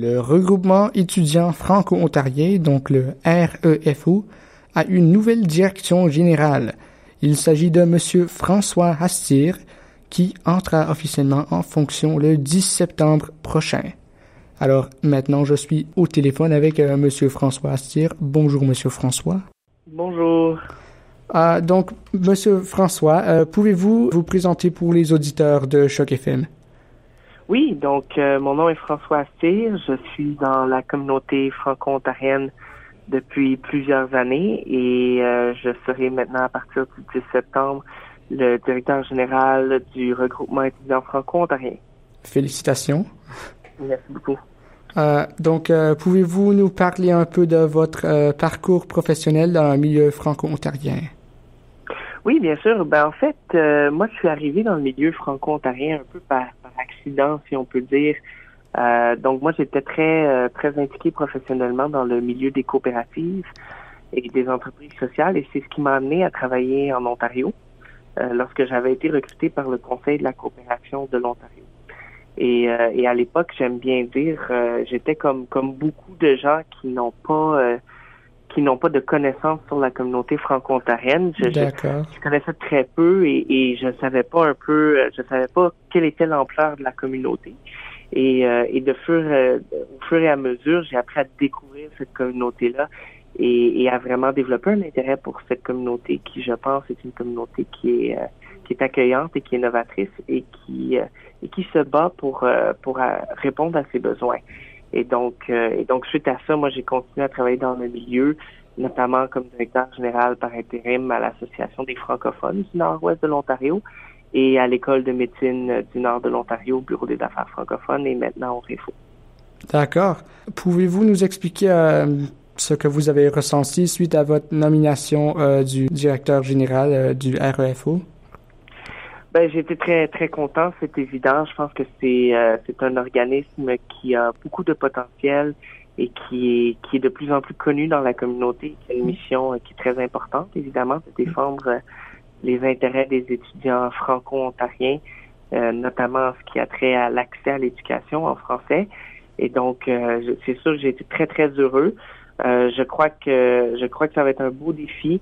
Le regroupement étudiant franco-ontarien, donc le REFO, a une nouvelle direction générale. Il s'agit de Monsieur François Hastir, qui entrera officiellement en fonction le 10 septembre prochain. Alors maintenant, je suis au téléphone avec euh, Monsieur François Hastir. Bonjour, Monsieur François. Bonjour. Ah, donc, Monsieur François, euh, pouvez-vous vous présenter pour les auditeurs de Choc FM? Oui, donc euh, mon nom est François Assir. Je suis dans la communauté franco-ontarienne depuis plusieurs années et euh, je serai maintenant à partir du 10 septembre le directeur général du regroupement étudiant franco-ontarien. Félicitations. Merci beaucoup. Euh, donc, pouvez-vous nous parler un peu de votre parcours professionnel dans le milieu franco-ontarien? Oui, bien sûr. Ben, en fait, moi, je suis arrivé dans le milieu franco-ontarien un peu par accident, si on peut dire. Euh, donc moi, j'étais très euh, très impliqué professionnellement dans le milieu des coopératives et des entreprises sociales, et c'est ce qui m'a amené à travailler en Ontario euh, lorsque j'avais été recruté par le Conseil de la coopération de l'Ontario. Et, et à l'époque, j'aime bien dire, j'étais comme comme beaucoup de gens qui n'ont pas qui n'ont pas de connaissances sur la communauté franco-ontarienne. Je, je, connaissais très peu et, et je savais pas un peu, je savais pas quelle était l'ampleur de la communauté. Et, euh, et de fur, euh, au fur et à mesure, j'ai appris à découvrir cette communauté-là et, et, à vraiment développer un intérêt pour cette communauté qui, je pense, est une communauté qui est euh, qui est accueillante et qui est novatrice et qui et qui se bat pour pour répondre à ses besoins. Et donc, euh, et donc suite à ça, moi, j'ai continué à travailler dans le milieu, notamment comme directeur général par intérim à l'Association des francophones du Nord-Ouest de l'Ontario et à l'École de médecine du Nord de l'Ontario, au Bureau des affaires francophones et maintenant au REFO. D'accord. Pouvez-vous nous expliquer euh, ce que vous avez ressenti suite à votre nomination euh, du directeur général du REFO? Ben, j'étais très très content, c'est évident. Je pense que c'est euh, c'est un organisme qui a beaucoup de potentiel et qui est qui est de plus en plus connu dans la communauté, qui a une mission euh, qui est très importante, évidemment, de défendre euh, les intérêts des étudiants franco-ontariens, notamment ce qui a trait à l'accès à l'éducation en français. Et donc, c'est sûr que j'ai été très très heureux. je crois que je crois que ça va être un beau défi.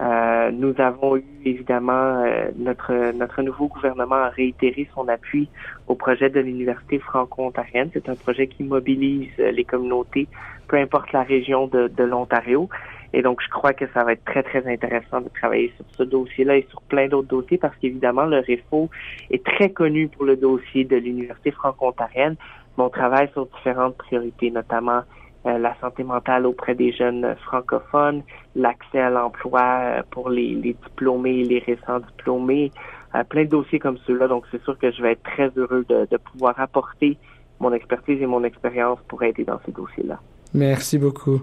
Euh, nous avons eu évidemment euh, notre notre nouveau gouvernement a réitéré son appui au projet de l'université franco-ontarienne. C'est un projet qui mobilise euh, les communautés, peu importe la région de, de l'Ontario. Et donc, je crois que ça va être très, très intéressant de travailler sur ce dossier-là et sur plein d'autres dossiers parce qu'évidemment, le REFO est très connu pour le dossier de l'Université franco-ontarienne, mais on travaille sur différentes priorités, notamment la santé mentale auprès des jeunes francophones, l'accès à l'emploi euh, pour les, diplômés et les récents diplômés, euh, plein de dossiers comme ceux-là. Donc, c'est sûr que je vais être très heureux de, de pouvoir apporter mon expertise et mon expérience pour aider dans ces dossiers-là. Merci beaucoup.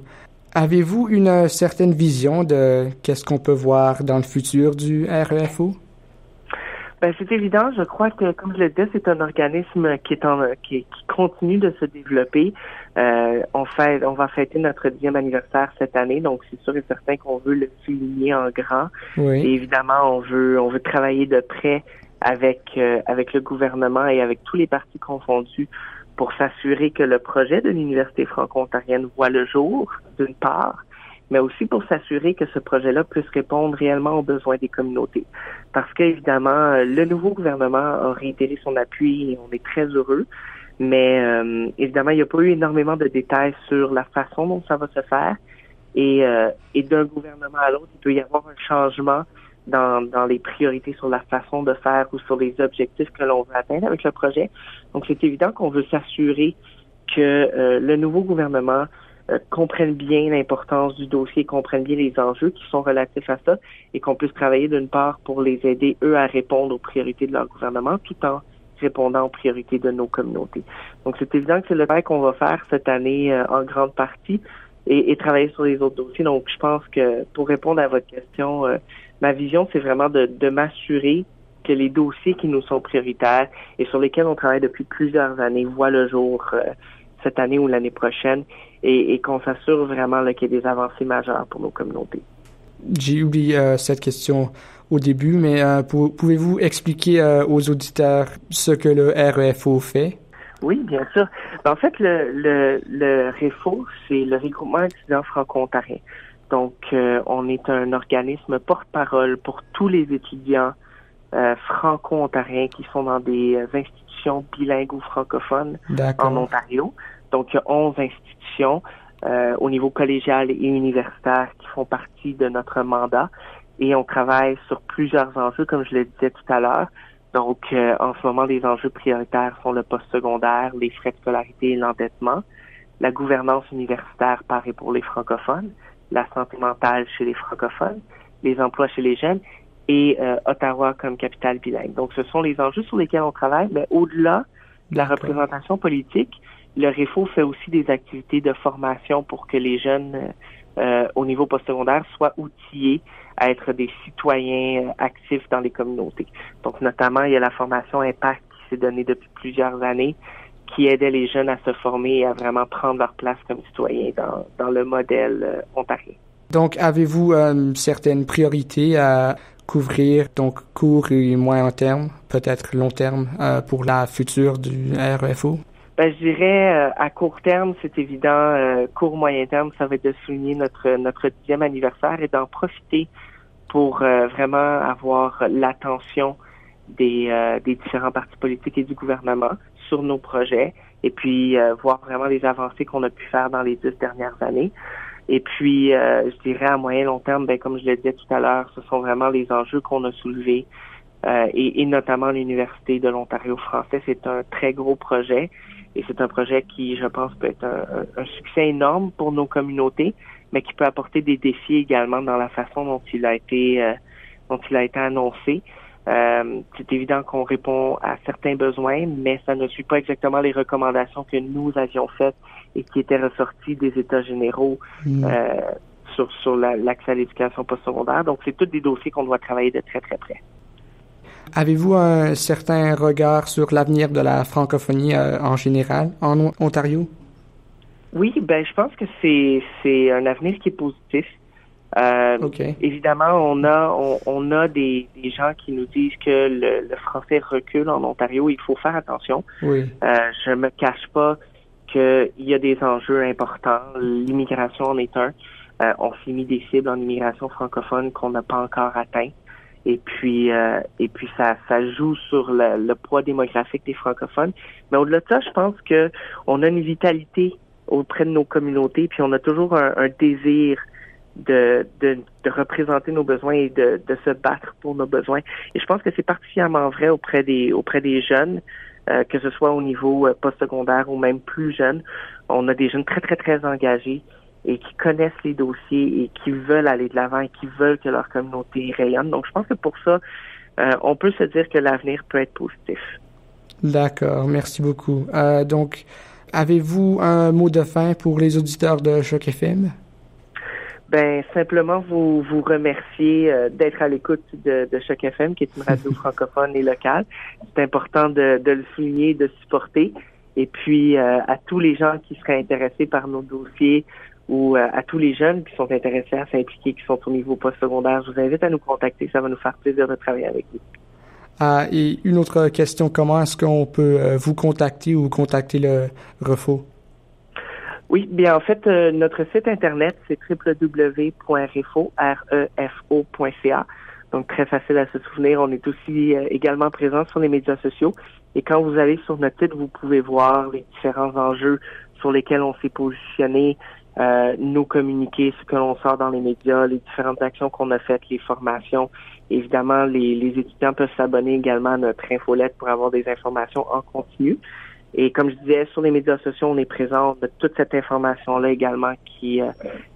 Avez-vous une certaine vision de qu'est-ce qu'on peut voir dans le futur du REFO? Ben, c'est évident. Je crois que, comme je le disais, c'est un organisme qui est en, qui, qui continue de se développer. Euh, on fait, on va fêter notre dixième anniversaire cette année, donc c'est sûr et certain qu'on veut le souligner en grand. Et évidemment, on veut, on veut travailler de près avec euh, avec le gouvernement et avec tous les partis confondus pour s'assurer que le projet de l'université franco-ontarienne voit le jour, d'une part, mais aussi pour s'assurer que ce projet-là puisse répondre réellement aux besoins des communautés. Parce qu'évidemment, le nouveau gouvernement a réitéré son appui et on est très heureux. Mais euh, évidemment, il n'y a pas eu énormément de détails sur la façon dont ça va se faire. Et, euh, et d'un gouvernement à l'autre, il peut y avoir un changement dans, dans les priorités sur la façon de faire ou sur les objectifs que l'on veut atteindre avec le projet. Donc, c'est évident qu'on veut s'assurer que euh, le nouveau gouvernement euh, comprennent bien l'importance du dossier, comprennent bien les enjeux qui sont relatifs à ça et qu'on puisse travailler d'une part pour les aider, eux, à répondre aux priorités de leur gouvernement tout en répondant aux priorités de nos communautés. Donc, c'est évident que c'est le travail qu'on va faire cette année euh, en grande partie et, travailler sur les autres dossiers. Donc, je pense que pour répondre à votre question, euh, ma vision, c'est vraiment de, de m'assurer que les dossiers qui nous sont prioritaires et sur lesquels on travaille depuis plusieurs années voient le jour cette année ou l'année prochaine et, qu'on s'assure vraiment qu'il y ait des avancées majeures pour nos communautés. J'ai oublié euh, cette question au début, mais euh, pouvez-vous expliquer euh, aux auditeurs ce que le REFO fait? Oui, bien sûr. En fait, le, le, le REFO, c'est le regroupement étudiant franco-ontarien. Donc, on est un organisme porte-parole pour tous les étudiants franco-ontariens qui sont dans des institutions bilingues ou francophones en Ontario. Donc, il y a 11 institutions au niveau collégial et universitaire qui font partie de notre mandat. Et on travaille sur plusieurs enjeux, comme je le disais tout à l'heure. Donc, en ce moment, les enjeux prioritaires sont le post-secondaire, les frais de scolarité et l'endettement, la gouvernance universitaire par et pour les francophones, la santé mentale chez les francophones, les emplois chez les jeunes et euh, Ottawa comme capitale bilingue. Donc, ce sont les enjeux sur lesquels on travaille, mais au-delà de la représentation politique, le REFO fait aussi des activités de formation pour que les jeunes euh, au niveau postsecondaire soient outillés à être des citoyens euh, actifs dans les communautés. Donc, notamment, il y a la formation Impact qui s'est donnée depuis plusieurs années, qui aidait les jeunes à se former et à vraiment prendre leur place comme citoyens dans, dans le modèle euh, ontarien. Donc, avez-vous euh, certaines priorités à couvrir, donc court et moyen terme, peut-être long terme, euh, pour la future du REFO? Ben, je dirais euh, à court terme, c'est évident. court moyen terme, ça va être de souligner notre notre dixième anniversaire et d'en profiter pour vraiment avoir l'attention des, des différents partis politiques et du gouvernement sur nos projets et puis euh, voir vraiment les avancées qu'on a pu faire dans les dix dernières années. Et puis, euh, je dirais à moyen long terme, ben, comme je le disais tout à l'heure, ce sont vraiment les enjeux qu'on a soulevés euh, et, notamment l'Université de l'Ontario français. C'est un très gros projet et c'est un projet qui, je pense, peut être un, un, succès énorme pour nos communautés, mais qui peut apporter des défis également dans la façon dont il a été dont il a été annoncé. Euh, c'est évident qu'on répond à certains besoins, mais ça ne suit pas exactement les recommandations que nous avions faites et qui étaient ressorties des États généraux mm. euh, sur, sur l'accès à l'éducation postsecondaire. Donc, c'est tous des dossiers qu'on doit travailler de très, très près. Avez-vous un certain regard sur l'avenir de la francophonie euh, en général en Ontario? Oui, ben je pense que c'est c'est un avenir qui est positif. Euh, évidemment, on a on, a des, des, gens qui nous disent que le, le, français recule en Ontario. Il faut faire attention. Oui. Euh, je me cache pas qu'il y a des enjeux importants. L'immigration en est un. Euh, on s'est mis des cibles en immigration francophone qu'on n'a pas encore atteint. Et puis, euh, et puis ça, ça joue sur le, le, poids démographique des francophones. Mais au-delà de ça, je pense que on a une vitalité auprès de nos communautés, puis on a toujours un, un désir de, de, de, représenter nos besoins et de, de, se battre pour nos besoins. Et je pense que c'est particulièrement vrai auprès des auprès des jeunes, euh, que ce soit au niveau euh, postsecondaire ou même plus jeunes. On a des jeunes très très très engagés et qui connaissent les dossiers et qui veulent aller de l'avant et qui veulent que leur communauté rayonne. Donc je pense que pour ça, euh, on peut se dire que l'avenir peut être positif. D'accord, merci beaucoup. Euh, donc, avez-vous un mot de fin pour les auditeurs de Choc FM? Ben simplement vous vous remercier euh, d'être à l'écoute de, de Choc FM, qui est une radio francophone et locale. C'est important de, de, le souligner, de supporter. Et puis euh, à tous les gens qui seraient intéressés par nos dossiers ou euh, à tous les jeunes qui sont intéressés à s'impliquer, qui sont au niveau postsecondaire, je vous invite à nous contacter. Ça va nous faire plaisir de travailler avec vous. Ah, et une autre question, comment est-ce qu'on peut vous contacter ou contacter le REFO? Oui, bien en fait, euh, notre site internet, c'est www.refo.ca. Donc très facile à se souvenir. On est aussi euh, également présent sur les médias sociaux. Et quand vous allez sur notre site, vous pouvez voir les différents enjeux sur lesquels on s'est positionné, euh, nos communiqués, ce que l'on sort dans les médias, les différentes actions qu'on a faites, les formations. Évidemment, les, les étudiants peuvent s'abonner également à notre infolette pour avoir des informations en continu. Et comme je disais, sur les médias sociaux, on est présent. A toute cette information-là également qui, euh,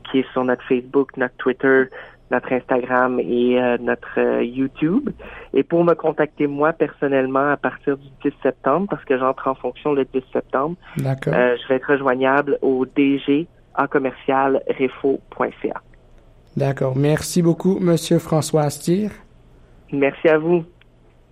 qui est sur notre Facebook, notre Twitter, notre Instagram et euh, notre euh, YouTube. Et pour me contacter moi personnellement à partir du 10 septembre, parce que j'entre en fonction le 10 septembre, je vais être rejoignable au dg en commercial D'accord. Merci beaucoup, Monsieur François Astier. Merci à vous.